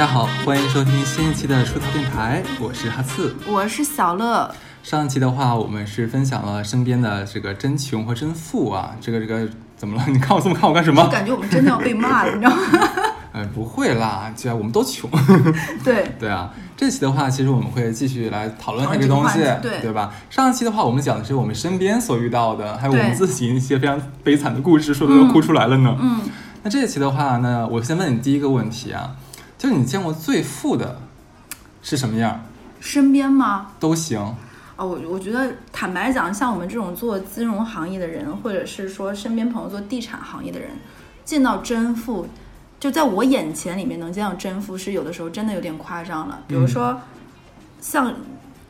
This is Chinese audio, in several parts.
家好，欢迎收听新一期的出逃电台，我是哈刺。我是小乐，上一期的话，我们是分享了身边的这个真穷和真富啊，这个这个怎么了？你看我这么看我干什么？我感觉我们真的要被骂了，你知道吗？哎，不会啦，既然我们都穷。对，对啊，这期的话，其实我们会继续来讨论这个东西，对对吧？上一期的话，我们讲的是我们身边所遇到的，还有我们自己一些非常悲惨的故事，说的都哭出来了呢。嗯，那这一期的话呢，我先问你第一个问题啊，就是你见过最富的是什么样？身边吗？都行。哦，我我觉得坦白讲，像我们这种做金融行业的人，或者是说身边朋友做地产行业的人，见到真富，就在我眼前里面能见到真富，是有的时候真的有点夸张了。比如说，像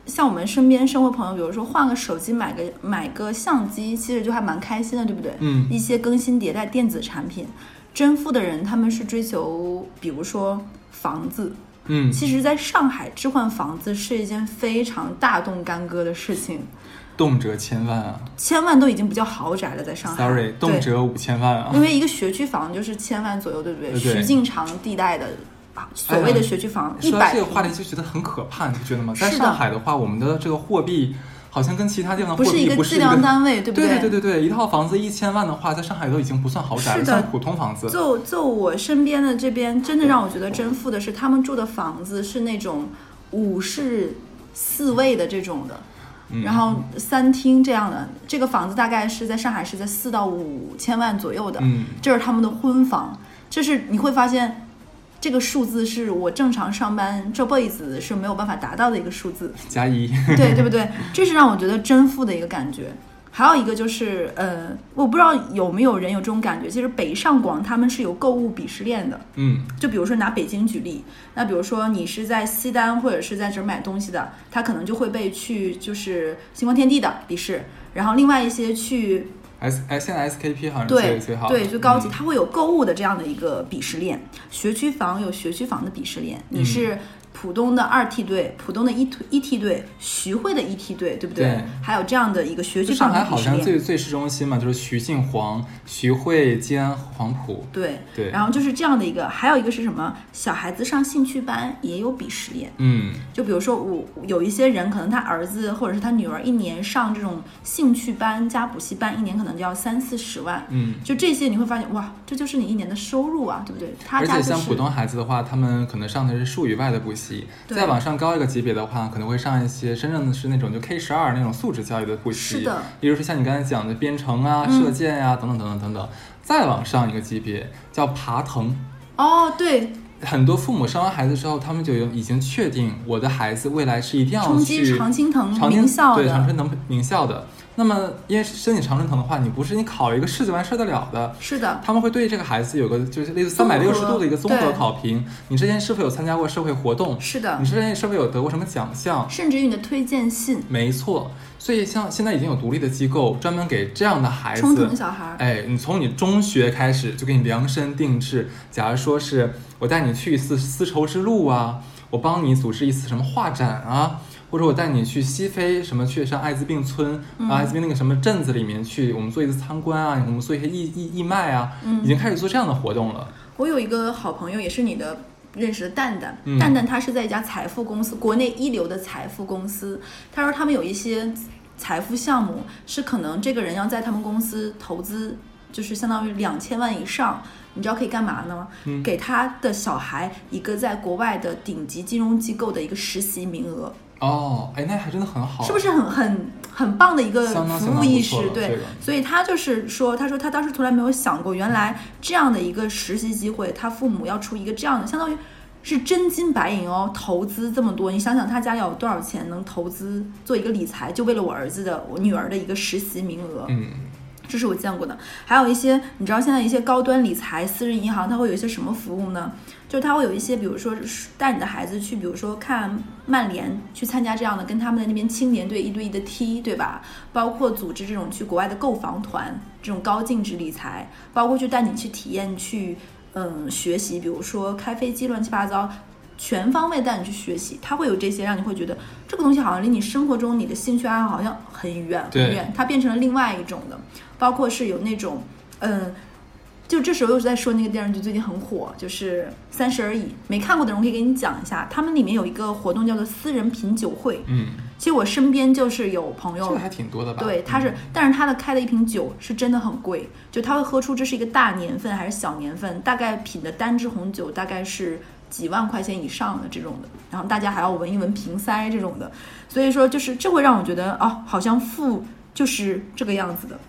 像我们身边生活朋友，比如说换个手机，买个买个相机，其实就还蛮开心的，对不对？嗯一些更新迭代电子产品，真富的人他们是追求，比如说房子。嗯，其实，在上海置换房子是一件非常大动干戈的事情，动辄千万啊千万都已经不叫豪宅了，在上海。，sorry，动，辄五千万啊因。为一个学区房就是千万左右，对不对？徐静长地带的啊所谓的学区房，一说到百这个话题就觉得很可怕，你不觉得吗？在上海的话，我们的这个货币好像跟其他地方的不是一个计量单位，对不对对对对对对，一套房子一千万的话，在上海都已经不算豪宅了，是算普通房子。就就我身边的这边，真的让我觉得真富的是，他们住的房子是那种五室四卫的这种的，嗯然后三厅这样的。这个房子大概是在上海是在四到五千万左右的，嗯，这是他们的婚房。这是你会发现，这个数字是我正常上班这辈子是没有办法达到的一个数字。加一，对对不对？这是让我觉得真富的一个感觉。还有一个就是，呃，我不知道有没有人有这种感觉，其实北上广他们是有购物鄙视链的。嗯就比如说拿北京举例，那比如说你是在西单或者是在这儿买东西的，他可能就会被去就是星光天地的鄙视，然后另外一些去，S 哎，现在 SKP 好像是对最最好，对最高级，嗯。它会有购物的这样的一个鄙视链，学区房有学区房的鄙视链，你是浦东的二梯队、浦东的一一梯队、徐汇的一梯队，对不对？对还有这样的一个学区就上海好像最。最市中心嘛，就是徐泾黄、徐汇、静安、黄埔。对，对，然后就是这样的一个，还有一个是什么？小孩子上兴趣班也有鄙视链。嗯就比如说我有一些人，可能他儿子或者是他女儿一年上这种兴趣班加补习班，一年可能就要三四十万。嗯。就这些你会发现，哇，这就是你一年的收入啊，对不对？他而且像普通孩子的话，他们可能上的是数以外的补习，对再往上高一个级别的话，可能会上一些真正的是那种就 K 十二那种素质教育的补习。是的，比如说像你刚才讲的编程啊、嗯射箭呀、等等等等等等。再往上一个级别叫爬藤，哦，对，很多父母生完孩子之后，他们就有已经确定我的孩子未来是一定要冲击去常青藤名校对常的，春藤名校的。那么因为申请常春藤的话，你不是你考一个试就完事儿得了的，是的，他们会对这个孩子有个就是类似三百六十度的一个综合考评。你之前是否有参加过社会活动？是的你，之前是否有得过什么奖项？甚至于你的推荐信，没错，所以像现在已经有独立的机构专门给这样的孩冲子藤小孩，哎，你从你中学开始就给你量身定制。假如说是我带你去一次丝绸之路啊，我帮你组织一次什么画展啊，或者我带你去西非什么去上艾滋病村、嗯啊，艾滋病那个什么镇子里面去，我们做一次参观啊，我们做一些义义义卖啊，嗯已经开始做这样的活动了。我有一个好朋友，也是你的认识的蛋蛋，嗯蛋蛋他是在一家财富公司，国内一流的财富公司。他说他们有一些财富项目是可能这个人要在他们公司投资，就是相当于两千万以上。你知道可以干嘛呢？嗯给他的小孩一个在国外的顶级金融机构的一个实习名额，哦，哎，那还真的很好，是不是很很很棒的一个服务意识？对，这个所以他就是说，他说他当时从来没有想过，原来这样的一个实习机会，他父母要出一个这样的，相当于是真金白银哦，投资这么多，你想想他家里有多少钱能投资做一个理财，就为了我儿子的我女儿的一个实习名额，嗯，这是我见过的。还有一些，你知道现在一些高端理财私人银行，它会有一些什么服务呢？就是它会有一些，比如说是带你的孩子去，比如说看曼联，去参加这样的跟他们的那边青年队一对一的踢，对吧？包括组织这种去国外的购房团，这种高净值理财，包括去带你去体验去嗯学习，比如说开飞机乱七八糟。全方位带你去学习，他会有这些让你会觉得这个东西好像离你生活中你的兴趣爱好好像很远很远，它变成了另外一种的，包括是有那种嗯就这时候又是在说那个电视剧最近很火，就是《三十而已》，没看过的人我可以给你讲一下，他们里面有一个活动叫做私人品酒会。嗯，其实我身边就是有朋友这个，还挺多的吧？对，他是嗯，但是他的开的一瓶酒是真的很贵，就他会喝出这是一个大年份还是小年份，大概品的单支红酒大概是几万块钱以上的这种的，然后大家还要闻一闻瓶塞这种的，所以说就是这会让我觉得哦，好像富就是这个样子的，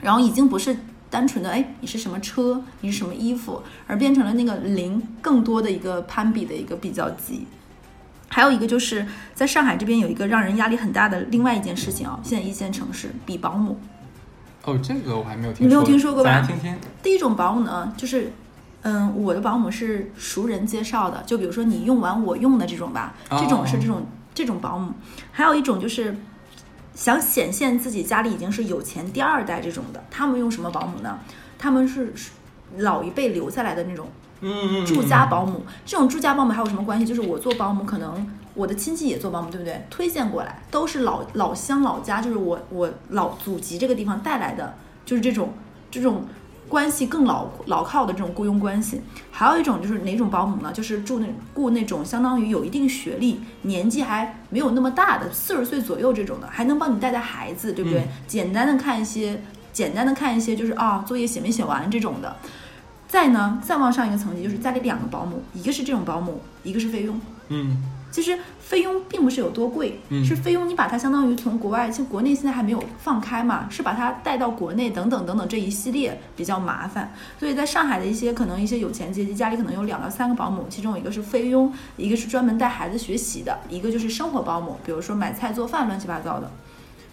然后已经不是单纯的哎你是什么车，你是什么衣服，而变成了那个零更多的一个攀比的一个比较级。还有一个就是在上海这边有一个让人压力很大的另外一件事情啊，现在一线城市比保姆。哦，这个我还没有听说，你没有听说过吧咱听听。第一种保姆呢，就是，嗯，我的保姆是熟人介绍的，就比如说你用完我用的这种吧，哦这种是这种这种保姆。还有一种就是想显现自己家里已经是有钱第二代这种的，他们用什么保姆呢？他们是老一辈留下来的那种嗯嗯，住家保姆，这种住家保姆还有什么关系？就是我做保姆，可能我的亲戚也做保姆，对不对？推荐过来都是老老乡老家，就是我我老祖籍这个地方带来的，就是这种这种关系更牢牢靠的这种雇佣关系。还有一种就是哪种保姆呢？就是住那雇那种相当于有一定学历、年纪还没有那么大的四十岁左右这种的，还能帮你带带孩子，对不对？嗯简单的看一些，简单的看一些，就是啊作业写没写完这种的。再呢，再往上一个层级，就是家里两个保姆，一个是这种保姆，一个是费用。嗯其实菲佣并不是有多贵，嗯是菲佣你把它相当于从国外，其实国内现在还没有放开嘛，是把它带到国内等等等等这一系列比较麻烦。所以在上海的一些可能一些有钱阶级家里可能有两到三个保姆，其中一个是菲佣，一个是专门带孩子学习的，一个就是生活保姆，比如说买菜做饭乱七八糟的，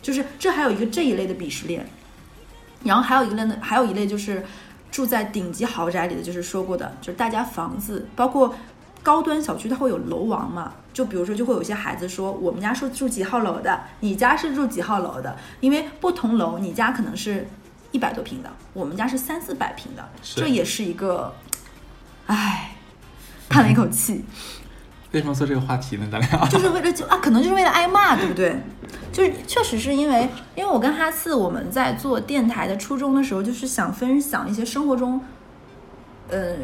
就是这还有一个这一类的鄙视链。然后还有一类呢，还有一类就是住在顶级豪宅里的，就是说过的，就是大家房子，包括高端小区，它会有楼王嘛。就比如说，就会有些孩子说，我们家是住几号楼的，你家是住几号楼的，因为不同楼，你家可能是一百多平的，我们家是三四百平的，这也是一个，唉，叹了一口气。为什么做这个话题呢？咱俩 就是为了就啊，可能就是为了挨骂，对不对？就是确实是因为，因为我跟哈次我们在做电台的初衷的时候，就是想分享一些生活中，呃，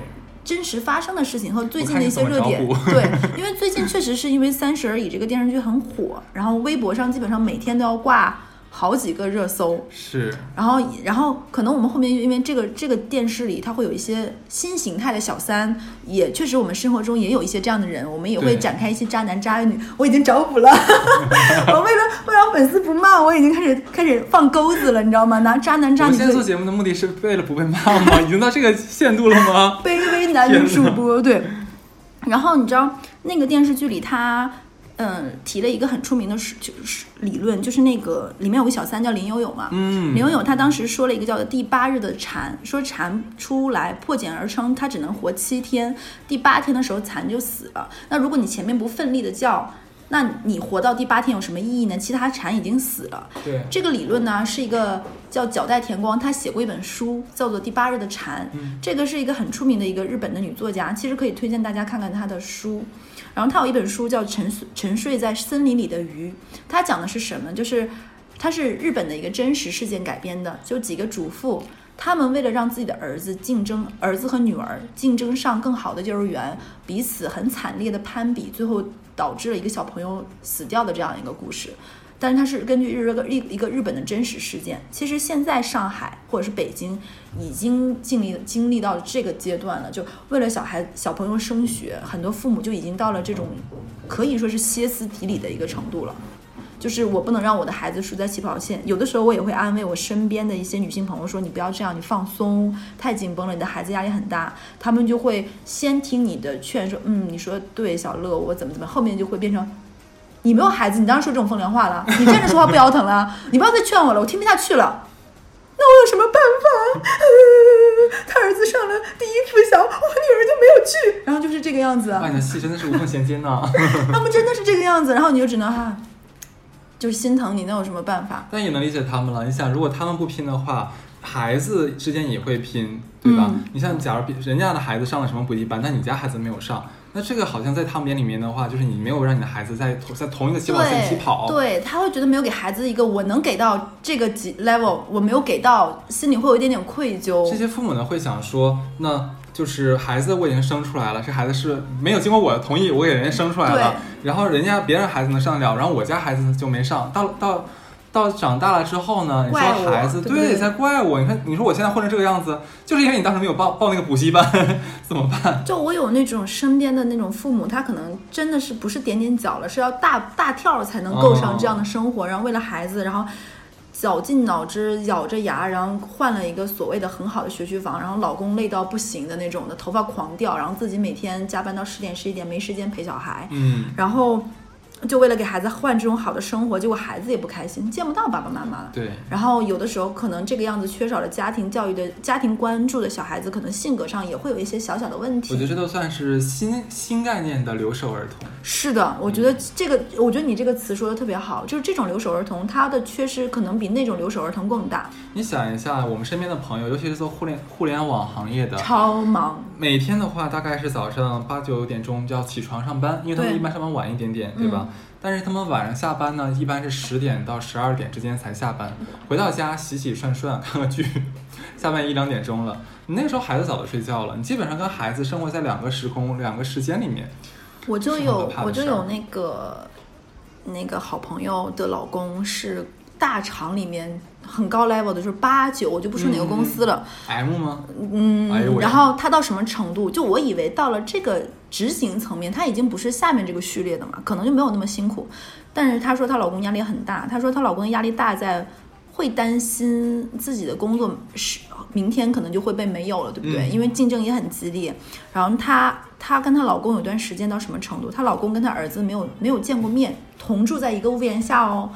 真实发生的事情和最近的一些热点。对，因为最近确实是因为《三十而已》这个电视剧很火，然后微博上基本上每天都要挂好几个热搜。是然后，然后可能我们后面因为这个这个电视里，它会有一些新形态的小三，也确实我们生活中也有一些这样的人，我们也会展开一些渣男渣女。我已经找补了，我为了为了粉丝不骂，我已经开始开始放钩子了，你知道吗？拿渣男渣女现在做做节目的目的是为了不被骂吗？已经到这个限度了吗？卑微男女主播对。然后你知道那个电视剧里他。嗯，提了一个很出名的是就是理论，就是那个里面有个小三叫林有有嘛，嗯林有有他当时说了一个叫做第八日的蝉，说蝉出来破茧而生，它只能活七天，第八天的时候蝉就死了。那如果你前面不奋力的叫，那你活到第八天有什么意义呢？其他蝉已经死了。对，这个理论呢是一个叫角代田光，他写过一本书，叫做《第八日的蝉》。嗯这个是一个很出名的一个日本的女作家，其实可以推荐大家看看她的书。然后他有一本书叫《沉睡沉睡在森林里的鱼》，它讲的是什么？就是它是日本的一个真实事件改编的，就几个主妇。他们为了让自己的儿子竞争，儿子和女儿竞争上更好的幼儿园，彼此很惨烈的攀比，最后导致了一个小朋友死掉的这样一个故事。但是它是根据日个一一个日本的真实事件。其实现在上海或者是北京已经经历经历到了这个阶段了，就为了小孩小朋友升学，很多父母就已经到了这种可以说是歇斯底里的一个程度了。就是我不能让我的孩子输在起跑线。有的时候我也会安慰我身边的一些女性朋友说：“你不要这样，你放松，太紧绷了，你的孩子压力很大。”他们就会先听你的劝，说：“嗯，你说对，小乐，我怎么怎么。”后面就会变成。你没有孩子，你当然说这种风凉话了。你站着说话不腰疼了，你不要再劝我了，我听不下去了。那我有什么办法？他儿子上了第一附小，我女儿就没有去，然后就是这个样子。哇，你的戏真的是无缝衔接呢。他们真的是这个样子，然后你就只能哈、就是心疼你，那有什么办法？但也能理解他们了。你想，如果他们不拼的话，孩子之间也会拼，对吧？嗯你像，假如比人家的孩子上了什么补习班，但你家孩子没有上，那这个好像在他们眼里面的话，就是你没有让你的孩子在同在同一个起跑线起跑，对，他会觉得没有给孩子一个我能给到这个级 level，我没有给到，心里会有一点点愧疚。这些父母呢会想说，那就是孩子我已经生出来了，这孩子是没有经过我的同意，我给人家生出来了，然后人家别人孩子能上得了，然后我家孩子就没上，到到。到长大了之后呢？你说孩子对在怪我，你看你说我现在混成这个样子，就是因为你当时没有报报 那个补习班，怎么办？就我有那种身边的那种父母，他可能真的是不是点点脚了，是要大大跳才能够上这样的生活，然后为了孩子，然后绞尽脑汁咬着牙，然后换了一个所谓的很好的学区房，然后老公累到不行的那种的，头发狂掉，然后自己每天加班到十点十一点，没时间陪小孩，嗯，然后。就为了给孩子换这种好的生活，结果孩子也不开心，见不到爸爸妈妈了。对。然后有的时候可能这个样子缺少了家庭教育的家庭关注的小孩子，可能性格上也会有一些小小的问题。我觉得这都算是新新概念的留守儿童。是的，我觉得这个，我觉得你这个词说的特别好，就是这种留守儿童，他的缺失可能比那种留守儿童更大。你想一下，我们身边的朋友，尤其是做互联互联网行业的，超忙。每天的话，大概是早上八九点钟就要起床上班，因为他们一般上班晚一点点，对吧？但是他们晚上下班呢，一般是十点到十二点之间才下班，回到家洗洗涮涮看个剧，下班一两点钟了。你那个时候孩子早就睡觉了，你基本上跟孩子生活在两个时空、两个时间里面。我就有我就有那个那个好朋友的老公是大厂里面很高 level 的，就是八九，我就不说哪个公司了。M 吗？嗯，然后他到什么程度？就我以为到了这个。执行层面，她已经不是下面这个序列的嘛，可能就没有那么辛苦。但是她说她老公压力很大，她说她老公的压力大在会担心自己的工作是明天可能就会被没有了，对不对？因为竞争也很激烈。然后她她跟她老公有段时间到什么程度？她老公跟她儿子没有没有见过面，同住在一个屋檐下哦。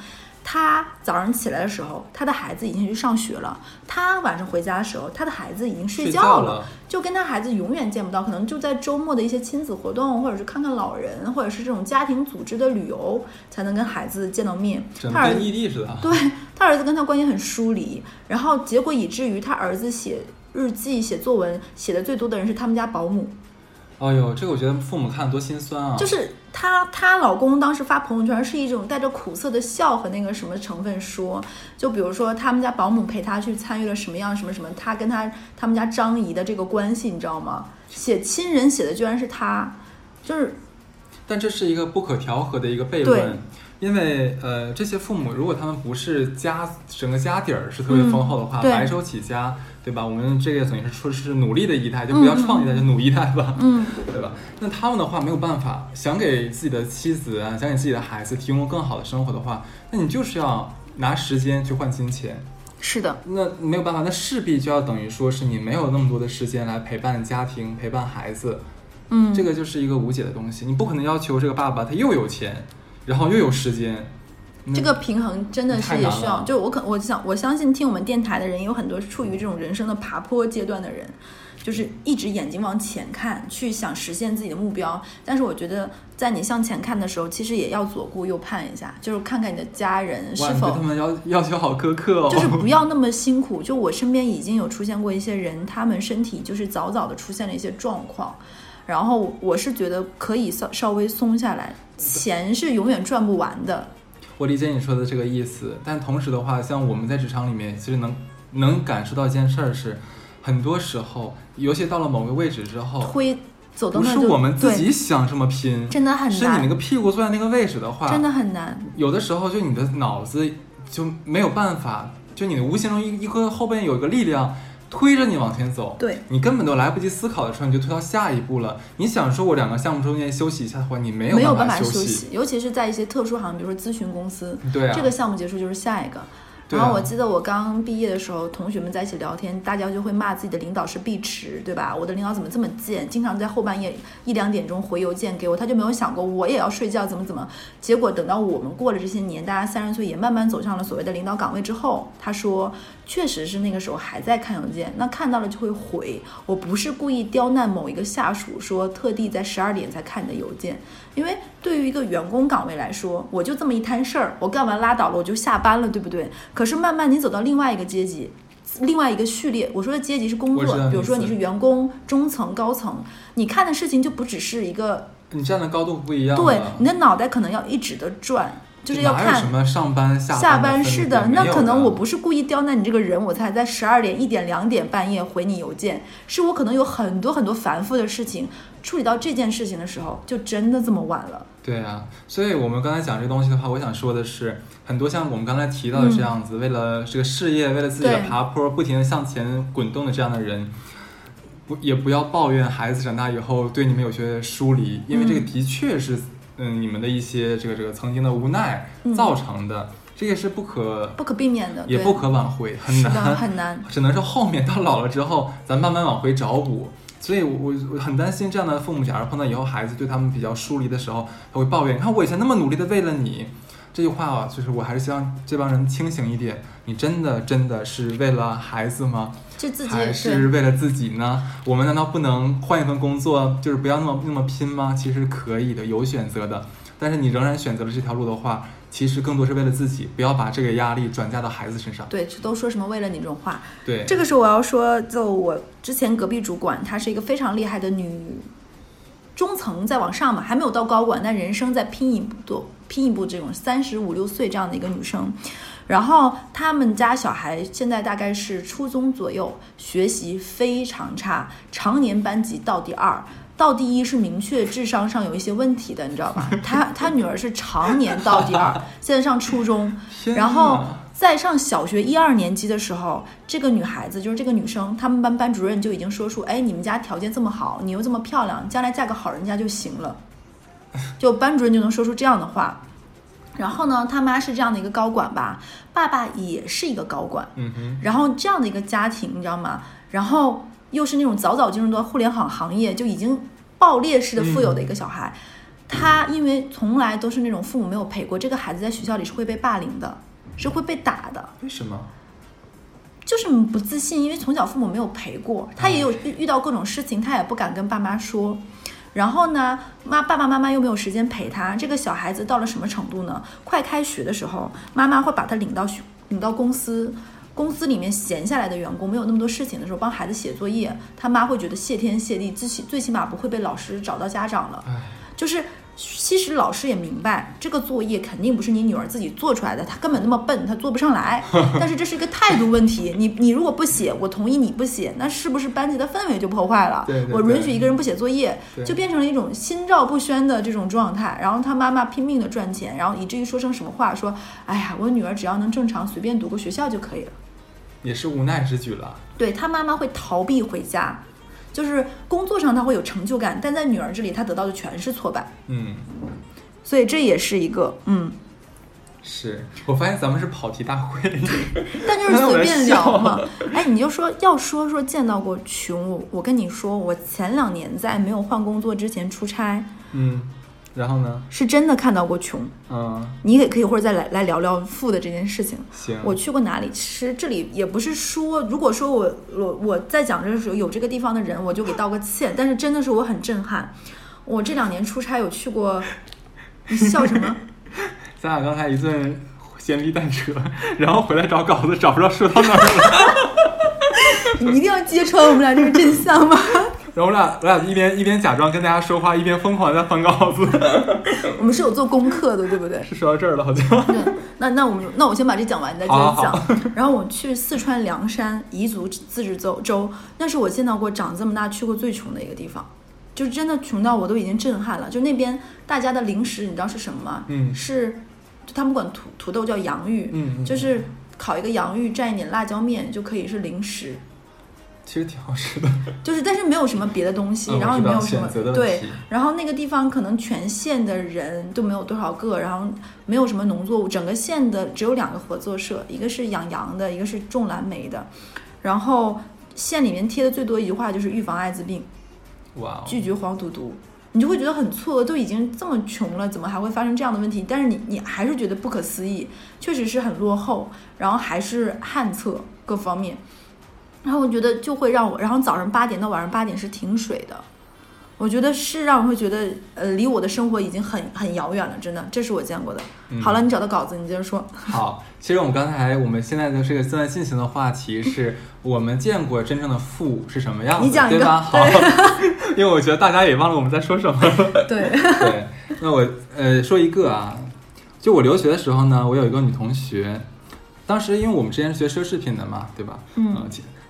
他早上起来的时候，他的孩子已经去上学了。他晚上回家的时候，他的孩子已经睡觉了，就跟他孩子永远见不到。可能就在周末的一些亲子活动，或者是看看老人，或者是这种家庭组织的旅游，才能跟孩子见到面。他儿子异地似的。对他儿子跟他关系很疏离，然后结果以至于他儿子写日记、写作文写的最多的人是他们家保姆。哎呦，这个我觉得父母看多心酸啊！就是她，她老公当时发朋友圈是一种带着苦涩的笑和那个什么成分，说，就比如说他们家保姆陪她去参与了什么样什么什么，她跟她他们家张姨的这个关系，你知道吗？写亲人写的居然是她，就是，但这是一个不可调和的一个悖论。因为呃，这些父母如果他们不是家整个家底儿是特别丰厚的话，白手起家，对吧？我们这个等于是说是努力的一代，就不要创一代，就努一代吧，嗯，对吧？那他们的话没有办法，想给自己的妻子啊，想给自己的孩子提供更好的生活的话，那你就是要拿时间去换金钱。是的，那没有办法，那势必就要等于说是你没有那么多的时间来陪伴家庭、陪伴孩子，嗯，这个就是一个无解的东西。你不可能要求这个爸爸他又有钱。然后又有时间，这个平衡真的是也需要。就我可我想我相信听我们电台的人有很多处于这种人生的爬坡阶段的人，就是一直眼睛往前看，去想实现自己的目标。但是我觉得在你向前看的时候，其实也要左顾右盼一下，就是看看你的家人是否。他们要要求好苛刻哦。就是不要那么 辛苦。就我身边已经有出现过一些人，他们身体就是早早的出现了一些状况。然后我是觉得可以稍稍微松下来，钱是永远赚不完的。我理解你说的这个意思，但同时的话，像我们在职场里面，其实能能感受到一件事儿是，很多时候，尤其到了某个位置之后，推走到不是我们自己想这么拼，真的很难。是你那个屁股坐在那个位置的话，真的很难。有的时候就你的脑子就没有办法，就你的无形中一一个后边有一个力量。推着你往前走，对你根本都来不及思考的时候，你就推到下一步了。你想说我两个项目中间休息一下的话，你没有办法休息，尤其是在一些特殊行业，比如说咨询公司，对，这个项目结束就是下一个。然后我记得我刚毕业的时候，同学们在一起聊天，大家就会骂自己的领导是碧池，对吧？我的领导怎么这么贱，经常在后半夜一两点钟回邮件给我，他就没有想过我也要睡觉，怎么怎么？结果等到我们过了这些年，大家三十岁也慢慢走上了所谓的领导岗位之后，他说。确实是那个时候还在看邮件，那看到了就会回。我不是故意刁难某一个下属，说特地在十二点才看你的邮件，因为对于一个员工岗位来说，我就这么一摊事儿，我干完拉倒了，我就下班了，对不对？可是慢慢你走到另外一个阶级，另外一个序列。我说的阶级是工作，比如说你是员工、中层、高层，你看的事情就不只是一个，你站的高度不一样对，你的脑袋可能要一直的转，就是要看什么上班下下班班是的，那可能我不是故意刁难你这个人，我才在十二点、一点、两点半夜回你邮件，是我可能有很多很多繁复的事情，处理到这件事情的时候，就真的这么晚了。对啊，所以我们刚才讲这东西的话，我想说的是，很多像我们刚才提到的这样子，为了这个事业，为了自己的爬坡，不停的向前滚动的这样的人，不也不要抱怨孩子长大以后对你们有些疏离，因为这个嗯。的确是，嗯，你们的一些这个这个曾经的无奈嗯造成的，这也是不可不可避免的，也不可挽回，很，难，很难。只能说后面到老了之后，咱慢慢往回找补。所以我，我我很担心这样的父母，假如碰到以后孩子对他们比较疏离的时候，他会抱怨：“你看我以前那么努力的为了你。”这句话啊，就是我还是希望这帮人清醒一点。你真的真的是为了孩子吗？就自己还是为了自己呢？我们难道不能换一份工作，就是不要那么那么拼吗？其实可以的，有选择的。但是你仍然选择了这条路的话，其实更多是为了自己，不要把这个压力转嫁到孩子身上。对，都说什么为了你这种话。对，这个时候我要说，就我之前隔壁主管，她是一个非常厉害的女中层，再往上嘛，还没有到高管，但人生在拼一步，拼一部这种三十五六岁这样的一个女生。然后他们家小孩现在大概是初中左右，学习非常差，常年班级倒第二。倒第一是明确智商上有一些问题的，你知道吧？他他女儿是常年倒第二，现在上初中，然后哪在上小学一二年级的时候，这个女孩子就是这个女生，他们班班主任就已经说出，哎，你们家条件这么好，你又这么漂亮，将来嫁个好人家就行了。就班主任就能说出这样的话。然后呢，他妈是这样的一个高管吧，爸爸也是一个高管，嗯哼，然后这样的一个家庭，你知道吗？然后又是那种早早进入到互联网行业就已经爆裂式的富有的一个小孩，他因为从来都是那种父母没有陪过，这个孩子在学校里是会被霸凌的，是会被打的，为什么？就是不自信，因为从小父母没有陪过，他也有遇遇到各种事情，他也不敢跟爸妈说。然后呢，妈爸爸妈妈又没有时间陪他，这个小孩子到了什么程度呢？快开学的时候，妈妈会把他领到学领到公司，公司里面闲下来的员工没有那么多事情的时候，帮孩子写作业，他妈会觉得谢天谢地，最起最起码不会被老师找到家长了。唉，就是其实老师也明白，这个作业肯定不是你女儿自己做出来的，她根本那么笨，她做不上来。但是这是一个态度问题，你你如果不写，我同意你不写，那是不是班级的氛围就破坏了？对对我允许一个人不写作业，就变成了一种心照不宣的这种状态。然后他妈妈拼命的赚钱，然后以至于说成什么话，说，哎呀，我女儿只要能正常随便读个学校就可以了。也是无奈之举了。对他妈妈会逃避回家，就是工作上他会有成就感，但在女儿这里他得到的全是挫败。嗯，所以这也是一个，嗯，是我发现咱们是跑题大会。但就是随便聊嘛。哎，你就说要说说见到过穷，我我跟你说，我前两年在没有换工作之前出差，嗯，然后呢？是真的看到过穷。嗯，你也可以或者再来来聊聊富的这件事情。行。我去过哪里？其实这里也不是说，如果说我我我在讲这个时候有这个地方的人，我就给道个歉。但是真的是我很震撼。我这两年出差有去过，你笑什么？咱俩刚才一顿闲逼蛋扯，然后回来找稿子，找不着说到哪儿了。你一定要揭穿我们俩这个真相吗？然后我俩我俩一边一边假装跟大家说话，一边疯狂地在翻稿子。我们是有做功课的，对不对？是说到这儿了，好像。对，那那我们那我先把这讲完，你再接着讲。然后我去四川凉山彝族自治州州，那是我见到过长这么大去过最穷的一个地方，就是真的穷到我都已经震撼了。就那边大家的零食，你知道是什么吗？嗯是就他们管土土豆叫洋芋，就是烤一个洋芋蘸一点辣椒面就可以是零食。其实挺好吃的。就是，但是没有什么别的东西，嗯然后也没有什么对，然后那个地方可能全县的人都没有多少个，然后没有什么农作物，整个县的只有两个合作社，一个是养羊的，一个是种蓝莓的，然后县里面贴的最多一句话就是预防艾滋病，哇哦，拒绝黄赌毒。你就会觉得很错愕，都已经这么穷了，怎么还会发生这样的问题？但是你你还是觉得不可思议，确实是很落后，然后还是旱厕各方面，然后我觉得就会让我，然后早上八点到晚上八点是停水的，我觉得是让我会觉得，呃，离我的生活已经很很遥远了，真的，这是我见过的。嗯好了，你找到稿子，你接着说。好，其实我们刚才我们现在的这个正在进行的话题是 我们见过真正的富是什么样子，你讲一个对吧？好，因为我觉得大家也忘了我们在说什么。对，对，那我呃说一个啊，就我留学的时候呢，我有一个女同学，当时因为我们之前是学奢侈品的嘛，对吧？嗯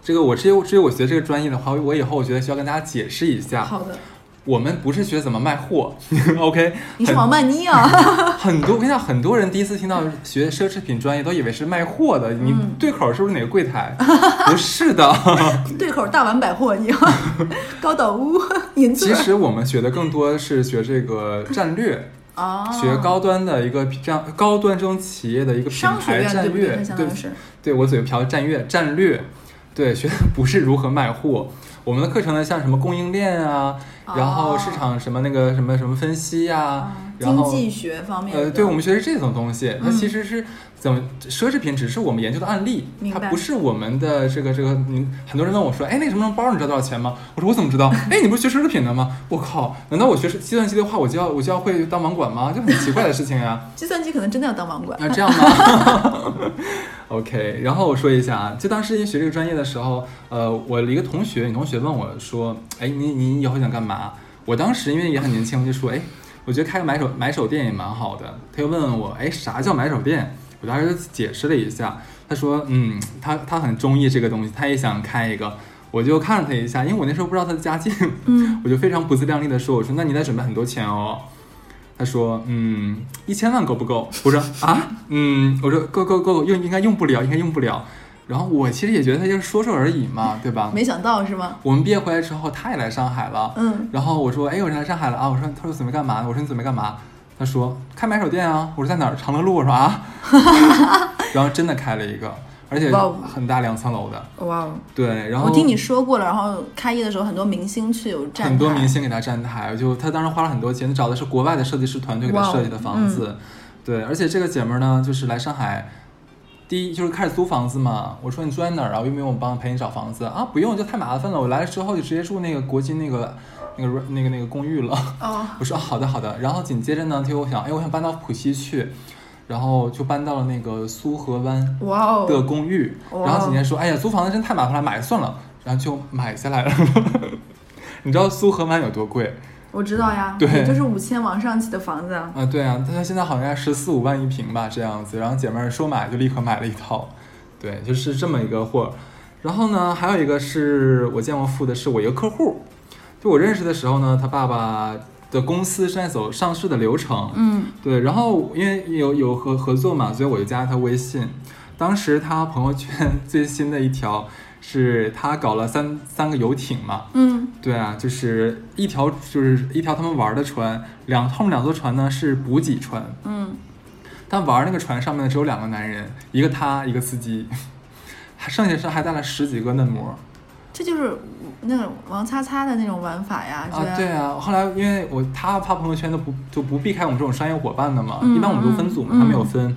这个我至于至于我学这个专业的话，我以后我觉得需要跟大家解释一下，好的，我们不是学怎么卖货，OK？你是王曼妮啊？很多，我跟你讲，很多人第一次听到学奢侈品专业，都以为是卖货的。你嗯对口是不是哪个柜台？不是的，对口大丸百货，你好，高岛屋、银座其实我们学的更多是学这个战略，哦，学高端的一个这样高端中企业的一个品牌战略对。对我嘴瓢战略战略，对，学的不是如何卖货。我们的课程呢，像什么供应链啊，然后市场什么那个什么什么分析呀、啊然后经济学方面，呃，对，我们学的是这种东西，它嗯其实是怎么奢侈品，只是我们研究的案例，它不是我们的这个这个。您很多人问我说，哎，那个什么什么包你知道多少钱吗？我说我怎么知道？哎，你不是学奢侈品的吗？我靠，难道我学计算机的话，我就要我就要会当网管吗？就很奇怪的事情呀。计算机可能真的要当网管。啊，这样吗？OK，然后我说一下啊，就当时学这个专业的时候，呃，我的一个同学，女同学问我说，哎，你你以后想干嘛？我当时因为也很年轻，我就说，哎，我觉得开个买手买手店也蛮好的。他又问问我，哎，啥叫买手店？我当时就解释了一下，他说，嗯，他他很中意这个东西，他也想开一个。我就看了他一下，因为我那时候不知道他的家境，嗯，我就非常不自量力的说，我说那你得准备很多钱哦。他说，嗯，一千万够不够？我说啊，嗯，我说够够够，用应该用不了，应该用不了。然后我其实也觉得他就是说说而已嘛，对吧？没想到是吗？我们毕业回来之后，他也来上海了。嗯，然后我说，哎，我来上海了啊。我说，他说准备干嘛？我说你准备干嘛？他说开买手店啊。我说在哪儿？长乐路。我说啊。然后真的开了一个，而且很大两层楼的。哇哦！对，然后我听你说过了，然后开业的时候很多明星去有站台，很多明星给他站台，就他当时花了很多钱，找的是国外的设计师团队给他设计的房子。对，而且这个姐们儿呢，就是来上海，第一就是开始租房子嘛。我说你住在哪儿啊？用不用我帮陪你找房子啊？不用，就太麻烦了。我来了之后就直接住那个国金那个那个那个那个公寓了。哦，我说、啊好的好的。然后紧接着呢，他又想，哎，我想搬到浦西去，然后就搬到了那个苏河湾的公寓。哇然后紧接着说，哎呀，租房子真太麻烦了，买算了。然后就买下来了。你知道苏河湾有多贵？我知道呀，对也就是五千往上起的房子啊，啊，对啊，他现在好像十四五万一平吧，这样子。然后姐妹儿说买就立刻买了一套，对，就是这么一个货。然后呢，还有一个是我见过富的，是我一个客户，就我认识的时候呢，他爸爸的公司正在走上市的流程，嗯，对，然后因为有有合合作嘛，所以我就加了他微信。当时他朋友圈 最新的一条是他搞了三三个游艇嘛，嗯，对啊，就是一条就是一条他们玩的船，两后面两艘船呢是补给船，嗯，但玩那个船上面呢只有两个男人，一个他一个司机，还剩下是还带了十几个嫩模。这就是那种王擦擦的那种玩法呀，啊对啊，后来因为我他发朋友圈都不就不避开我们这种商业伙伴的嘛，嗯一般我们都分组嘛，嗯他没有分，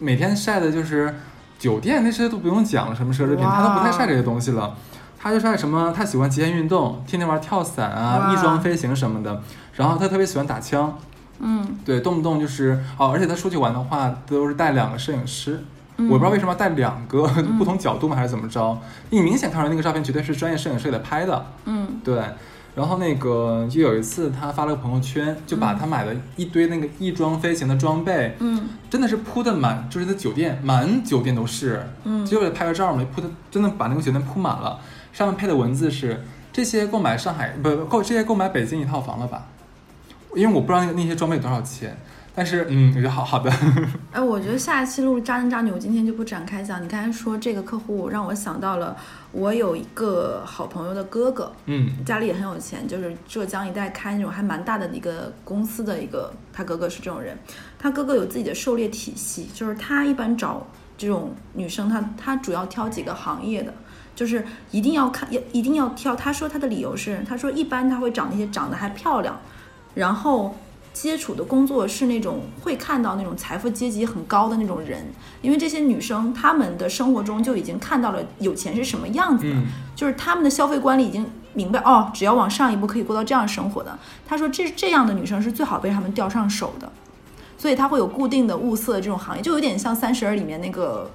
每天晒的就是酒店那些都不用讲了，什么奢侈品，他都不太晒这些东西了。他就晒什么？他喜欢极限运动，天天玩跳伞啊、翼装飞行什么的。然后他特别喜欢打枪，嗯，对，动不动就是哦，而且他出去玩的话，都是带两个摄影师。嗯我不知道为什么要带两个，不同角度嘛？还是怎么着？你明显看出来那个照片绝对是专业摄影师给他拍的。嗯，对，然后那个就有一次他发了个朋友圈，就把他买了一堆那个翼装飞行的装备，嗯，真的是铺的满，就是那酒店满酒店都是，嗯。就为了拍个照嘛，铺的真的把那个酒店铺满了，上面配的文字是这些购买上海不购这些购买北京一套房了吧？因为我不知道那个那些装备有多少钱，但是嗯，我觉得好好的，哎，我觉得下一期录渣男渣女，我今天就不展开讲。你刚才说这个客户，让我想到了我有一个好朋友的哥哥，嗯家里也很有钱，就是浙江一带开那种还蛮大的一个公司的一个，他哥哥是这种人，他哥哥有自己的狩猎体系，就是他一般找这种女生，他他主要挑几个行业的。就是一定要看，要一定要挑。他说他的理由是，他说一般他会找那些长得还漂亮，然后接触的工作是那种会看到那种财富阶级很高的那种人，因为这些女生她们的生活中就已经看到了有钱是什么样子的，嗯就是她们的消费观里已经明白哦，只要往上一步可以过到这样生活的。她说这这样的女生是最好被他们钓上手的，所以她会有固定的物色这种行业，就有点像《三十而》里面那个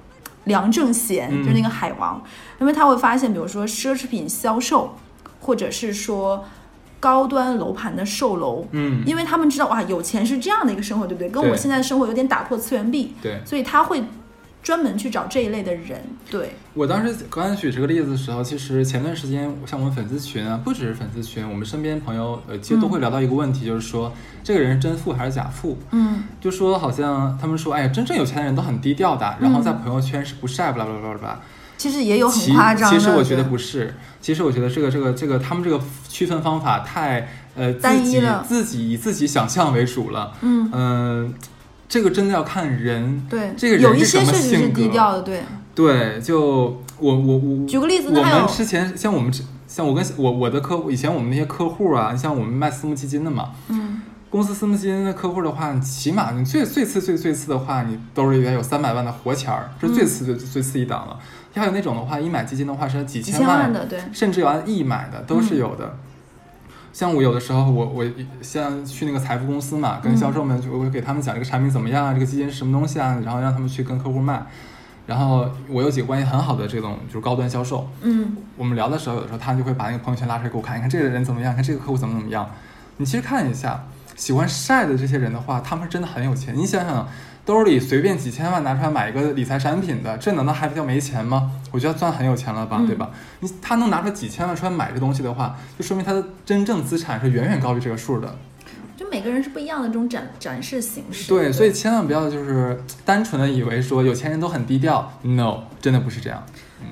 梁正贤，嗯就是那个海王，因为他会发现，比如说奢侈品销售，或者是说高端楼盘的售楼。嗯，因为他们知道哇，有钱是这样的一个生活，对不对？跟我对现在的生活有点打破次元壁，对。所以他会专门去找这一类的人。对，我当时刚才举这个例子的时候，其实前段时间像我们粉丝群啊，不只是粉丝群，我们身边朋友呃，其实都会聊到一个问题，就是说这个人是真富还是假富？嗯就说好像他们说，哎呀，真正有钱的人都很低调的，然后在朋友圈是不晒，巴拉巴拉巴拉。其实也有很其夸张的。其实我觉得不是，其实我觉得这个这个这个他们这个区分方法太呃单自己一了自己以自己想象为主了。嗯，嗯、这个真的要看人。对，这个人有一是什么些确实是性格低调的，对。对，就我我我举个例子，我们之前像我们之像我跟我我的客户，以前我们那些客户啊，你像我们卖私募基金的嘛，嗯公司私募基金的客户的话，你起码你最最次最最次的话，你兜里边有三百万的活钱儿，这是最次最最次一档了。还有那种的话，一买基金的话是几几千千万的，对，甚至有按亿买的都是有的。像我有的时候我，我像去那个财富公司嘛，跟销售们就我会给他们讲这个产品怎么样啊，这个基金是什么东西啊，然后让他们去跟客户卖。然后我有几个关系很好的这种就是高端销售，嗯我们聊的时候，有的时候他就会把那个朋友圈拉出来给我看，你看这个人怎么样，看这个客户怎么怎么样。你其实看一下，喜欢晒的这些人的话，他们真的很有钱。你想想，兜里随便几千万拿出来买一个理财产品的，这难道还不叫没钱吗？我觉得算很有钱了吧，嗯对吧？你他能拿出几千万出来买这东西的话，就说明他的真正资产是远远高于这个数的。就每个人是不一样的这种展展示形式。对，所以千万不要就是单纯的以为说有钱人都很低调，no，真的不是这样。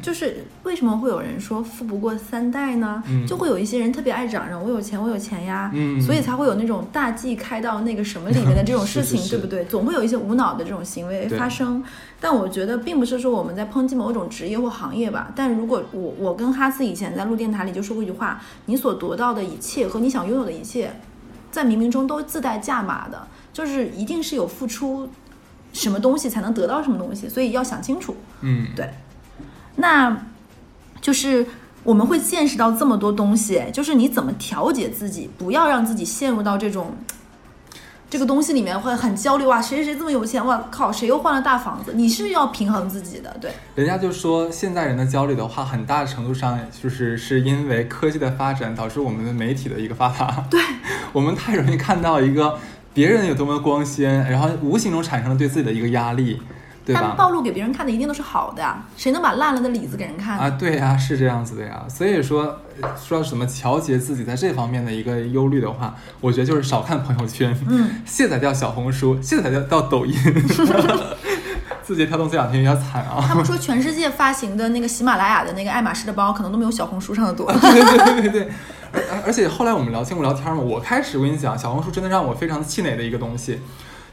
就是为什么会有人说富不过三代呢？嗯就会有一些人特别爱嚷嚷我有钱，我有钱呀，嗯所以才会有那种大 G 开到那个什么里面的这种事情，是是是对不对？总会有一些无脑的这种行为发生。但我觉得并不是说我们在抨击某种职业或行业吧。但如果我我跟哈斯以前在录电台里就说过一句话：你所得到的一切和你想拥有的一切，在冥冥中都自带价码的，就是一定是有付出什么东西才能得到什么东西，所以要想清楚。嗯，对那就是我们会见识到这么多东西，就是你怎么调节自己，不要让自己陷入到这种这个东西里面，会很焦虑哇，谁谁谁这么有钱，哇靠，谁又换了大房子？你是要平衡自己的，对，人家就说现在人的焦虑的话，很大程度上就是是因为科技的发展导致我们的媒体的一个发达。对，我们太容易看到一个别人有多么光鲜，然后无形中产生了对自己的一个压力，对吧？但暴露给别人看的一定都是好的呀，谁能把烂了的李子给人看？啊，对呀、是这样子的呀。所以说，呃说什么调节自己在这方面的一个忧虑的话，我觉得就是少看朋友圈，嗯，卸载掉小红书，卸载掉到抖音。字节跳动这两天有点惨啊。他们说全世界发行的那个喜马拉雅的那个爱马仕的包，可能都没有小红书上的多。对对对对而而且后来我们聊天，我聊天嘛，我开始我跟你讲，小红书真的让我非常气馁的一个东西。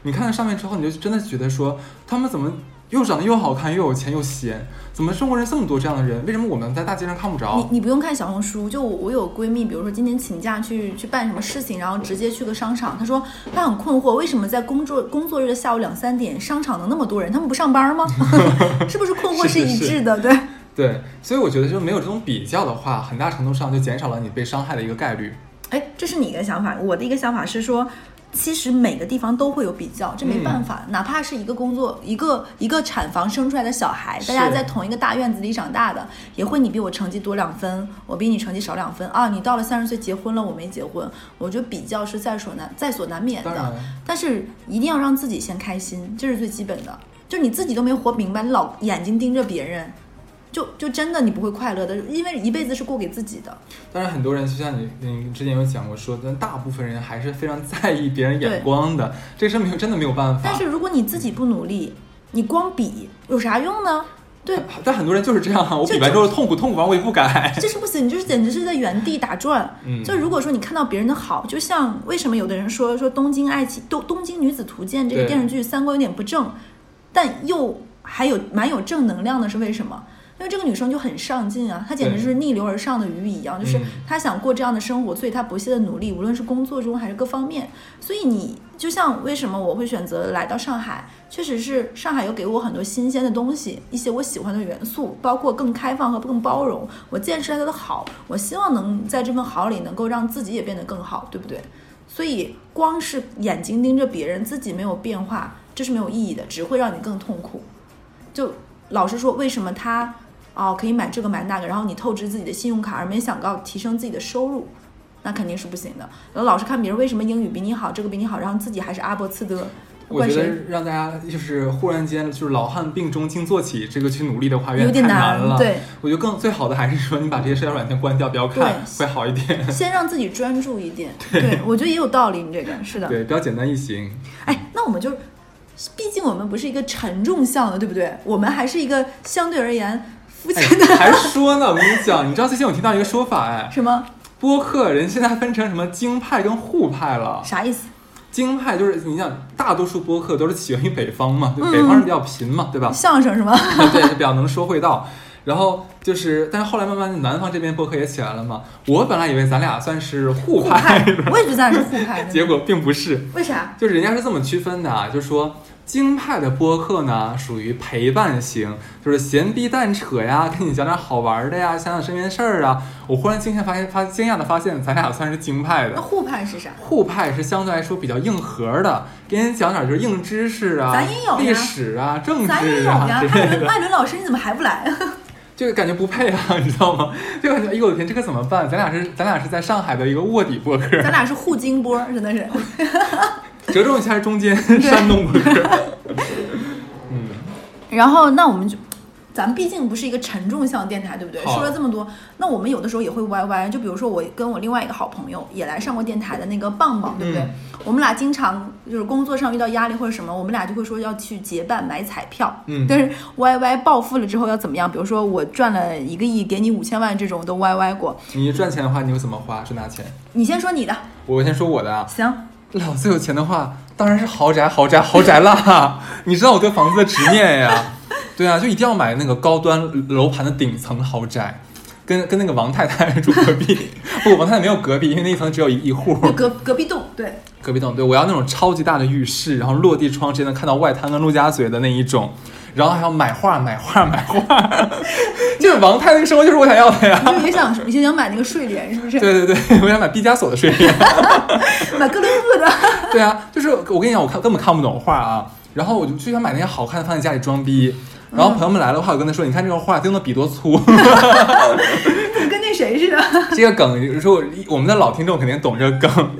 你看到上面之后，你就真的觉得说，他们怎么又长得又好看，又有钱又闲？怎么中国人这么多这样的人？为什么我们在大街上看不着？你你不用看小红书，就我我有闺蜜，比如说今天请假去去办什么事情，然后直接去个商场，她说她很困惑，为什么在工作工作日的下午两三点，商场能那么多人？他们不上班吗？是不是困惑是是一致的？对。对，所以我觉得就没有这种比较的话，很大程度上就减少了你被伤害的一个概率。哎，这是你一个想法，我的一个想法是说，其实每个地方都会有比较，这没办法，哪怕是一个工作，一个一个产房生出来的小孩，大家在同一个大院子里长大的，也会你比我成绩多两分，我比你成绩少两分啊，你到了三十岁结婚了，我没结婚，我觉得比较是在所难在所难免的，但是一定要让自己先开心，这是最基本的，就你自己都没活明白，你老眼睛盯着别人。就就真的你不会快乐的，因为一辈子是过给自己的。当然，很多人就像你，你之前有讲过说，但大部分人还是非常在意别人眼光的，这是没有真的没有办法。但是如果你自己不努力，你光比有啥用呢？对，但很多人就是这样啊，我比完之后痛苦痛苦完我也不改。这是不行，你就是简直是在原地打转。嗯就如果说你看到别人的好，就像为什么有的人说说《东京爱情东东京女子图鉴》这个电视剧三观有点不正，但又还有蛮有正能量的，是为什么？因为这个女生就很上进啊，她简直是逆流而上的鱼一样，就是嗯她想过这样的生活，所以她不懈的努力，无论是工作中还是各方面。所以你就像为什么我会选择来到上海，确实是上海有给我很多新鲜的东西，一些我喜欢的元素，包括更开放和更包容。我见识了它的好，我希望能在这份好里能够让自己也变得更好，对不对？所以光是眼睛盯着别人，自己没有变化，这是没有意义的，只会让你更痛苦。就老实说，为什么他哦可以买这个买那个，然后你透支自己的信用卡，而没想到提升自己的收入，那肯定是不行的。然后老是看别人为什么英语比你好，这个比你好，然后自己还是阿波茨德，我觉得？让大家就是忽然间就是老汉病中惊坐起，这个去努力的话有点难了。对，我觉得更最好的还是说你把这些社交软件关掉，不要看，会好一点。先让自己专注一点。对，我觉得也有道理，你这个是的。对，比较简单易行。哎，那我们就，毕竟我们不是一个沉重向的，对不对？我们还是一个相对而言 肤哎浅的、，还说呢，我跟你讲，你知道最近我听到一个说法，哎，什么播客人现在分成什么京派跟沪派了。啥意思？京派就是你想，大多数播客都是起源于北方嘛，北方人比较贫嘛，对吧？相声是吗？对，就比较能说会道。然后就是，但是后来慢慢南方这边播客也起来了嘛。我本来以为咱俩算是沪派派，我也觉得咱俩是沪派的。结果并不是。为啥？就是人家是这么区分的啊，就是说京派的播客呢属于陪伴型，就是闲逼蛋扯呀，跟你讲点好玩的呀，想想身边事儿啊。我忽然惊讶发现，发惊讶的发现，咱俩算是京派的。那沪派是啥？沪派是相对来说比较硬核的，给你讲点就是硬知识啊咱也有、历史啊、政咱也有治啊呀。之类的，艾伦艾伦老师你怎么还不来？就感觉不配啊，你知道吗？就感觉哎呦我的天，这可怎么办？咱俩是咱俩是在上海的一个卧底播客，咱俩是互京播，真的是。折中一下中间山东播客。嗯，然后那我们就。咱们毕竟不是一个沉重向电台，对不对？说了这么多，那我们有的时候也会歪歪。就比如说我跟我另外一个好朋友也来上过电台的那个棒棒，对不对？嗯我们俩经常就是工作上遇到压力或者什么，我们俩就会说要去结伴买彩票。嗯但是 YY 暴富了之后要怎么样？比如说我赚了一个亿，给你五千万这种都 YY 过。你赚钱的话，你又怎么花？是拿钱？你先说你的，我先说我的啊，行。老子有钱的话，当然是豪宅、豪宅、豪宅啦！你知道我对房子的执念呀？对啊，就一定要买那个高端楼盘的顶层豪宅，跟跟那个王太太住隔壁。不，王太太没有隔壁，因为那一层只有一一户。就隔隔壁栋，对，隔壁栋，对我要那种超级大的浴室，然后落地窗直接能看到外滩跟陆家嘴的那一种，然后还要买画、买画、买画，就是王太那个生活就是我想要的呀。就也想也想买那个睡莲，是不是？对对对，我想买毕加索的睡莲。买哥伦布的。对啊，就是我跟你讲，我看根本看不懂画啊，然后我就就想买那些好看的放在家里装逼。然后朋友们来了的话，我跟他说：“你看这个画用的笔多粗。跟那谁似的。”这个梗，有时候我们的老听众肯定懂这个梗。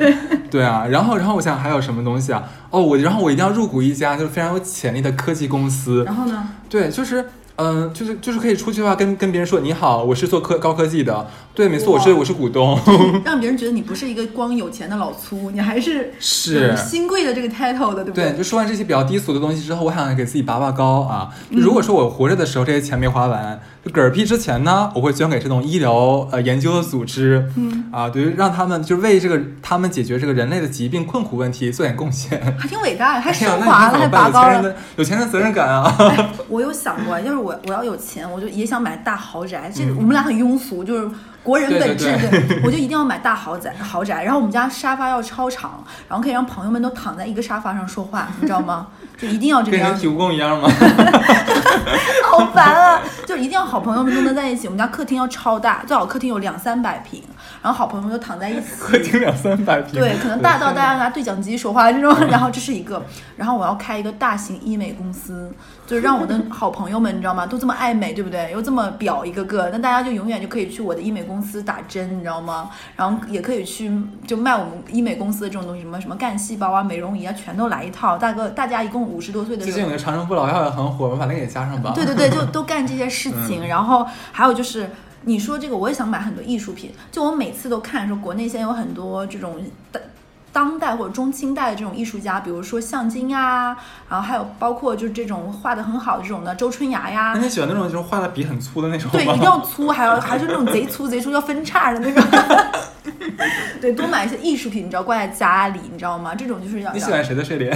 对啊，然后然后我想还有什么东西啊？哦，我然后我一定要入股一家就是非常有潜力的科技公司。然后呢？对，就是嗯、就是就是可以出去的话跟跟别人说你好，我是做科高科技的。对，没错，我是我是股东。让别人觉得你不是一个光有钱的老粗，你还是是新贵的这个 title 的，对不对，就说完这些比较低俗的东西之后，我想给自己拔拔高啊。如果说我活着的时候这些钱没花完，就嗝屁之前呢，我会捐给这种医疗呃研究的组织，嗯啊，对于让他们就是为这个他们解决这个人类的疾病困苦问题做点贡献。还挺伟大的，还升华了，还？拔高了。有钱人的责任感啊。我有想过，要是我我要有钱，我就也想买大豪宅。这嗯我们俩很庸俗，就是国人本质，对对对 我就一定要买大豪宅豪宅。然后我们家沙发要超长，然后可以让朋友们都躺在一个沙发上说话，你知道吗？就一定要这个样子。跟人体蜈蚣一样吗？好烦啊！就一定要好朋友们都能在一起。我们家客厅要超大，最好客厅有两三百平，然后好朋友们都躺在一起。客厅两三百平。对，可能大到大家拿对讲机说话这种，然后这是一个，然后我要开一个大型医美公司，就是让我的好朋友们，你知道吗？都这么爱美，对不对？又这么表一个个，那大家就永远就可以去我的医美公司打针，你知道吗？然后也可以去就卖我们医美公司的这种东西，什么什么干细胞啊、美容仪啊，全都来一套。大哥，大家一共五十多岁的时候最近有个长生不老药也很火，我们把那个也加上吧。对对对，就都干这些事情。然后还有就是，你说这个，我也想买很多艺术品。就我每次都看说，国内现在有很多这种当当代或者中清代的这种艺术家，比如说向京呀，然后还有包括就是这种画的很好的这种的周春芽呀那。你喜欢那种就是画的笔很粗的那种？对，一定要粗，还要还是那种贼粗贼粗要分叉的那种。对，多买一些艺术品，你知道挂在家里，你知道吗？这种就是要你喜欢谁的睡莲？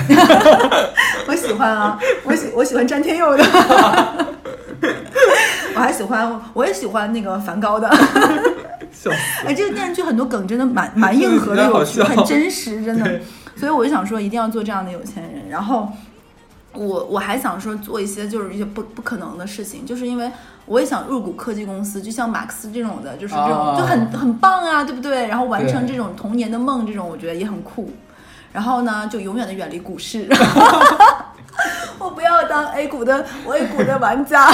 我喜欢啊，我喜我喜欢詹天佑的。我还喜欢，我也喜欢那个梵高的。笑死哎，这个电视剧很多梗真的蛮 蛮硬核的，有趣，很真实，真的。所以我就想说，一定要做这样的有钱人。然后我我还想说做一些就是一些不不可能的事情，就是因为我也想入股科技公司，就像马克思这种的，就是这种、啊就很很棒啊，对不对？然后完成这种童年的梦，这种我觉得也很酷。然后呢，就永远的远离股市。我不要当 A 股的 A 股的玩家，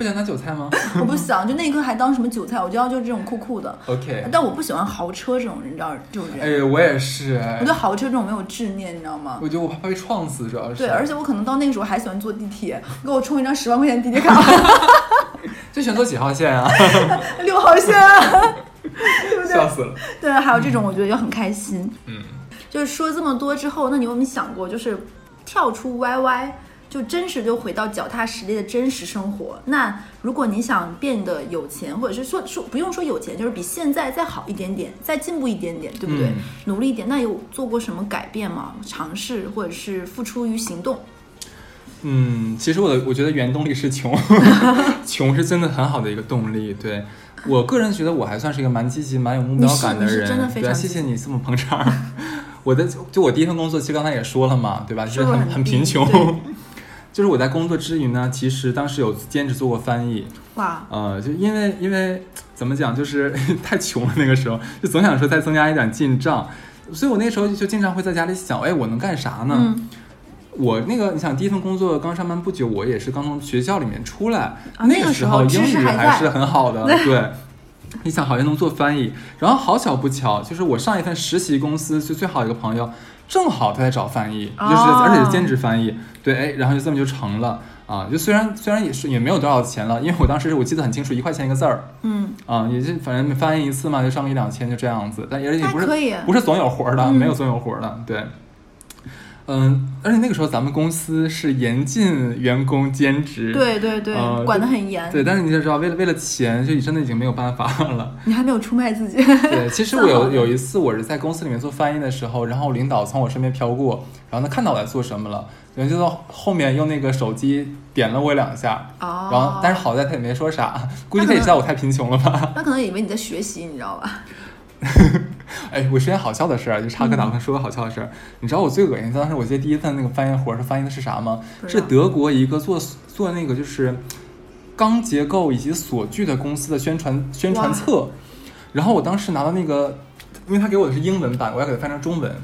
不想当韭菜吗 我不想，就那一刻还当什么韭菜，我就要就是这种酷酷的。？OK，但我不喜欢豪车这种人，你知道这种人。哎，我也是，哎我对豪车这种没有执念，你知道吗？我觉得我怕被撞死，主要是。对，而且我可能到那个时候还喜欢坐地铁，给我充一张十万块钱地铁卡，就选坐几号线啊？六号线啊，对不对？笑死了。对，还有这种我觉得就很开心。嗯，就是说这么多之后，那你有没有想过，就是跳出 YY，就真实就回到脚踏实地的真实生活？那如果你想变得有钱，或者是说说不用说有钱，就是比现在再好一点点，再进步一点点，对不对？嗯努力一点，那有做过什么改变吗？尝试或者是付出于行动？嗯，其实我的我觉得原动力是穷，穷是真的很好的一个动力。对我个人觉得我还算是一个蛮积极、蛮有目标感的非对谢谢你这么捧场。我的就我第一份工作，其实刚才也说了嘛，对吧？就是很很贫穷对。就是我在工作之余呢，其实当时有兼职做过翻译，哇，呃，就因为因为怎么讲，就是 太穷了那个时候，就总想说再增加一点进账，所以我那时候就经常会在家里想，哎，我能干啥呢？嗯，我那个，你想第一份工作刚上班不久，我也是刚从学校里面出来，啊那个个时候英语还是很好的，对。你想好像能做翻译，然后好巧不巧，就是我上一份实习公司就最好一个朋友，正好他在找翻译，就是哦而且是兼职翻译，对，哎，然后就这么就成了啊。就虽然虽然也是也没有多少钱了，因为我当时我记得很清楚，一块钱一个字儿嗯，啊，也就反正翻译一次嘛，就上个一两千就这样子，但也也不是不是总有活儿的，嗯没有总有活儿的，对。嗯，而且那个时候咱们公司是严禁员工兼职，对对对，呃管得很严。对，但是你就知道，为了为了钱，就你真的已经没有办法了。你还没有出卖自己。对，其实我有有一次我是在公司里面做翻译的时候，然后领导从我身边飘过，然后他看到我在做什么了，然后就到后面用那个手机点了我两下，哦，然后但是好在他也没说啥，估计他也知道我太贫穷了吧。他可能以为你在学习，你知道吧？哎，我说件好笑的事儿，就插科打诨，说个好笑的事儿。你知道我最恶心，当时我记得第一份那个翻译活儿是翻译的是啥吗？是德国一个做做那个就是钢结构以及锁具的公司的宣传宣传册。然后我当时拿到那个，因为他给我的是英文版，我要给他翻成中文。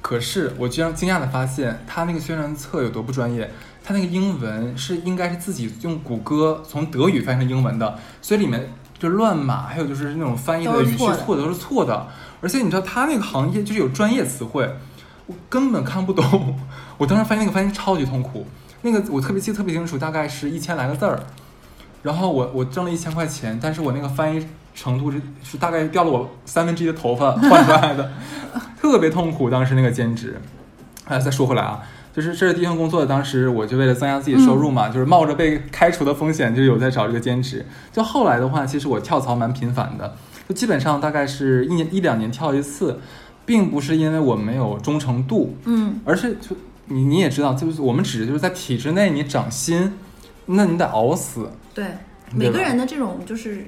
可是我居然惊讶的发现，他那个宣传册有多不专业。他那个英文是应该是自己用谷歌从德语翻成英文的，所以里面就乱码，还有就是那种翻译的语气都是错的错的都是错的。而且你知道他那个行业就是有专业词汇，我根本看不懂。我当时翻译那个翻译超级痛苦，那个我特别记得特别清楚，大概是一千来个字儿。然后我我挣了一千块钱，但是我那个翻译程度是是大概掉了我三分之一的头发换出来的，特别痛苦。当时那个兼职，哎，再说回来啊，就是这是第一份工作，当时我就为了增加自己的收入嘛，就是冒着被开除的风险，就有在找这个兼职。就后来的话，其实我跳槽蛮频繁的，就基本上大概是一年一两年跳一次，并不是因为我没有忠诚度，嗯，而是就你你也知道，就是我们只是就是在体制内你涨薪，那你得熬死。对，每个人的这种就是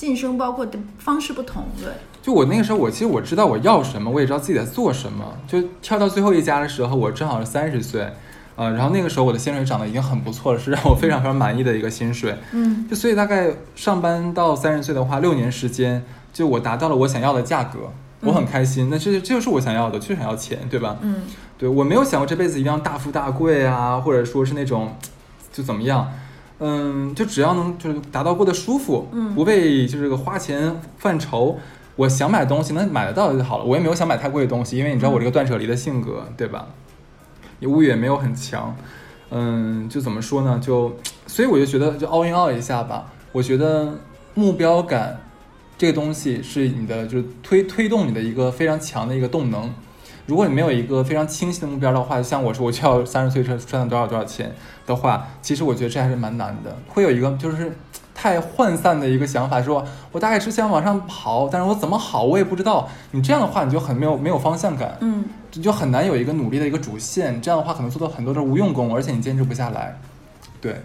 晋升，包括的方式不同，对，就我那个时候，我其实我知道我要什么，我也知道自己在做什么。就跳到最后一家的时候，我正好是三十岁，呃，然后那个时候我的薪水涨得已经很不错了，是让我非常非常满意的一个薪水。嗯，就所以大概上班到三十岁的话，六年时间，就我达到了我想要的价格，我很开心。那这这就是我想要的，就是想要钱，对吧？嗯，对我没有想过这辈子一定要大富大贵啊，或者说是那种就怎么样，嗯，就只要能就是达到过得舒服，嗯不被就是个花钱犯愁，我想买东西能买得到就好了。我也没有想买太贵的东西，因为你知道我这个断舍离的性格，对吧？也物欲也没有很强，嗯，就怎么说呢？就所以我就觉得就 all in all 一下吧。我觉得目标感这个东西是你的就是推推动你的一个非常强的一个动能。如果你没有一个非常清晰的目标的话，像我说我就要 三十岁赚赚到多少多少钱的话，其实我觉得这还是蛮难的。会有一个就是太涣散的一个想法，说我大概只想往上跑，但是我怎么好我也不知道。你这样的话，你就很没有没有方向感，嗯，你就很难有一个努力的一个主线。这样的话，可能做到很多的无用功，而且你坚持不下来。对，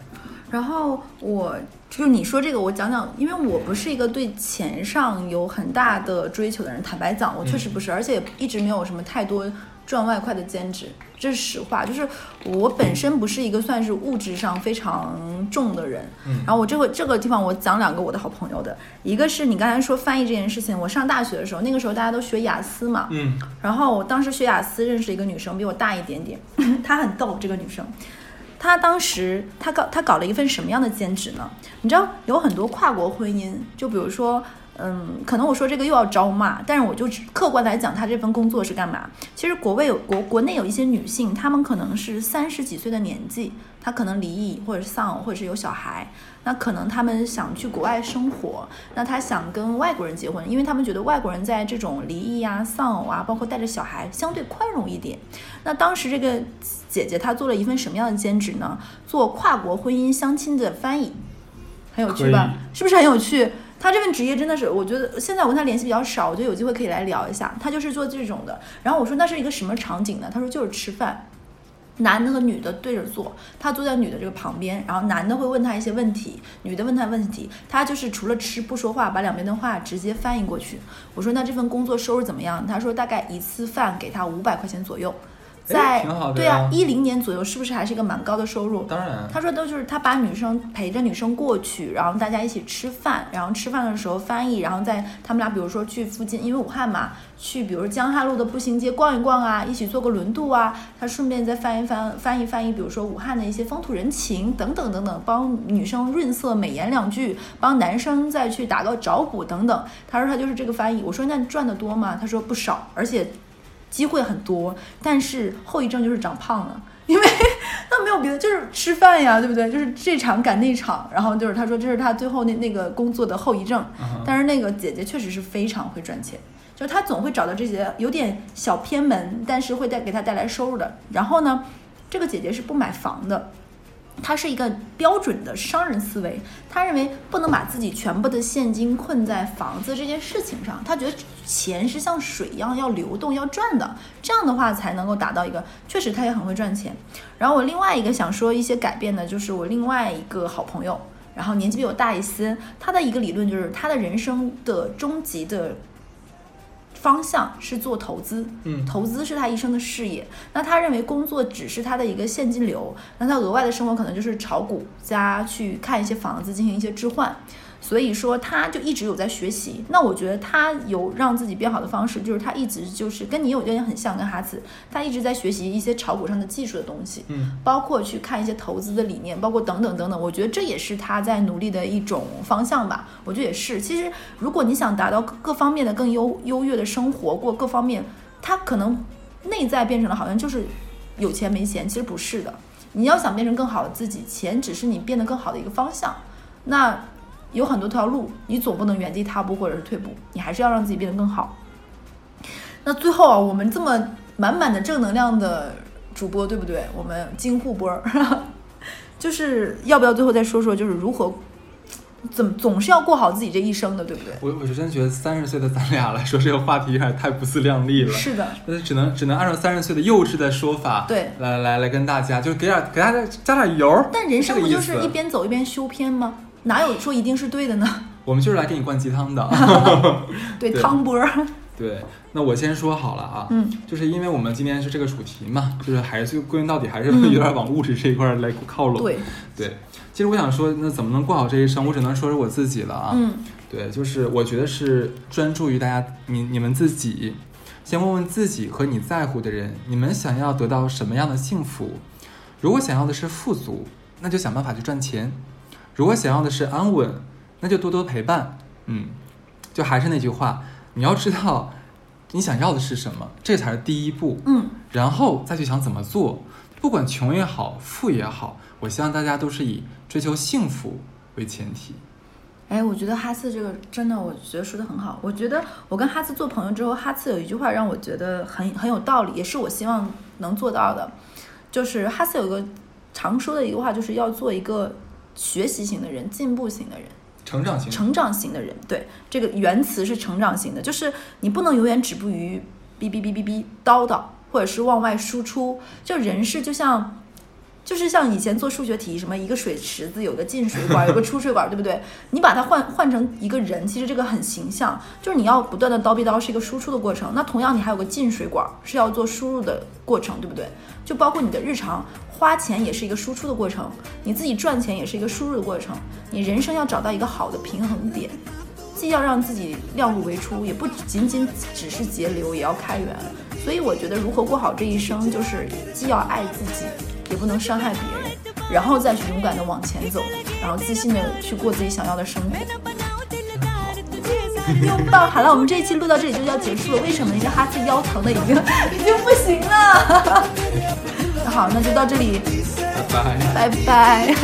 然后我就是你说这个，我讲讲，因为我不是一个对钱上有很大的追求的人，坦白讲，我确实不是，而且一直没有什么太多赚外快的兼职，这是实话。就是我本身不是一个算是物质上非常重的人。嗯然后我这个这个地方我讲两个我的好朋友的，一个是你刚才说翻译这件事情，我上大学的时候，那个时候大家都学雅思嘛，嗯然后我当时学雅思认识一个女生，比我大一点点，她很逗，这个女生。他当时他搞他搞了一份什么样的兼职呢？你知道有很多跨国婚姻，就比如说，嗯，可能我说这个又要招骂，但是我就只客观来讲，他这份工作是干嘛？其实国外有国国内有一些女性，她们可能是三十几岁的年纪，她可能离异或者是丧，或者是有小孩，那可能他们想去国外生活，那他想跟外国人结婚，因为他们觉得外国人在这种离异啊、丧偶啊，包括带着小孩，相对宽容一点。那当时这个姐姐她做了一份什么样的兼职呢？做跨国婚姻相亲的翻译，很有趣吧？是不是很有趣？她这份职业真的是，我觉得现在我跟她联系比较少，我觉得有机会可以来聊一下。她就是做这种的。然后我说那是一个什么场景呢？她说就是吃饭。男的和女的对着坐，他坐在女的这个旁边，然后男的会问他一些问题，女的问他问题，他就是除了吃不说话，把两边的话直接翻译过去。我说那这份工作收入怎么样？他说大概一次饭给他五百块钱左右，在对啊呀，一零年左右是不是还是一个蛮高的收入？当然，他说都就是他把女生陪着女生过去，然后大家一起吃饭，然后吃饭的时候翻译，然后在他们俩比如说去附近，因为武汉嘛，去比如江汉路的步行街逛一逛啊，一起坐个轮渡啊，他顺便再翻一翻翻译翻译，比如说武汉的一些风土人情等等等等，帮女生润色美颜两句，帮男生再去打个招呼等等。他说他就是这个翻译，我说那你赚的多吗？他说不少，而且机会很多，但是后遗症就是长胖了。因为那没有别的，就是吃饭呀，对不对？就是这场赶那场，然后就是他说这是他最后那那个工作的后遗症。但是那个姐姐确实是非常会赚钱，就是她总会找到这些有点小偏门，但是会带给她带来收入的。然后呢，这个姐姐是不买房的，他是一个标准的商人思维，他认为不能把自己全部的现金困在房子这件事情上，他觉得钱是像水一样要流动要赚的，这样的话才能够达到一个，确实他也很会赚钱。然后我另外一个想说一些改变的，就是我另外一个好朋友，然后年纪比我大一些，他的一个理论就是他的人生的终极的方向是做投资，嗯投资是他一生的事业。那他认为工作只是他的一个现金流，那他额外的生活可能就是炒股加去看一些房子进行一些置换。所以说，他就一直有在学习。那我觉得他有让自己变好的方式，就是他一直就是跟你有点很像，跟哈茨，他一直在学习一些炒股上的技术的东西。嗯包括去看一些投资的理念，包括等等等等，我觉得这也是他在努力的一种方向吧。我觉得也是。其实，如果你想达到各各方面的更优优越的生活，过各方面，他可能内在变成了好像就是有钱没钱，其实不是的。你要想变成更好的自己，钱只是你变得更好的一个方向。那有很多条路，你总不能原地踏步或者是退步，你还是要让自己变得更好。那最后啊，我们这么满满的正能量的主播，对不对？我们金护波儿，就是要不要最后再说说，就是如何怎么总是要过好自己这一生的，对不对？我我是真觉得三十岁的咱俩来说这个话题有点太不自量力了。是的，那只能只能按照三十岁的幼稚的说法，对来来来跟大家，就是给点给大家加点油儿。但人生不就是一边走一边修片吗？哪有说一定是对的呢？我们就是来给你灌鸡汤的。对，对汤波儿，对，那我先说好了啊，嗯，就是因为我们今天是这个主题嘛，就是还是归根到底还是有点往物质这一块儿来靠拢。对，对，其实我想说，那怎么能过好这一生？我只能说是我自己了啊。嗯对，就是我觉得是专注于大家，你你们自己，先问问自己和你在乎的人，你们想要得到什么样的幸福？如果想要的是富足，那就想办法去赚钱；如果想要的是安稳，那就多多陪伴。嗯，就还是那句话，你要知道你想要的是什么，这才是第一步。嗯，然后再去想怎么做。不管穷也好，富也好，我希望大家都是以追求幸福为前提。哎，我觉得哈次这个真的，我觉得说的很好。我觉得我跟哈次做朋友之后，哈次有一句话让我觉得很很有道理，也是我希望能做到的。就是哈次有个常说的一个话，就是要做一个学习型的人，进步型的人。成长型，成长型的人，对这个原词是成长型的，就是你不能永远止步于哔哔哔哔哔叨叨，或者是往外输出。就人是就像就是像以前做数学题，什么一个水池子有个进水管，有个出水管，对不对？你把它换换成一个人，其实这个很形象，就是你要不断的叨逼叨是一个输出的过程。那同样，你还有个进水管，是要做输入的过程，对不对？就包括你的日常花钱也是一个输出的过程，你自己赚钱也是一个输入的过程。你人生要找到一个好的平衡点，既要让自己量入为出，也不仅仅只是节流，也要开源。所以我觉得如何过好这一生，就是既要爱自己。也不能伤害别人，然后再去勇敢的往前走，然后自信的去过自己想要的生活。拥抱，好了，我们这一期录到这里就要结束了。为什么？因为哈斯腰疼的已经已经不行了。那好，那就到这里，拜拜，拜拜。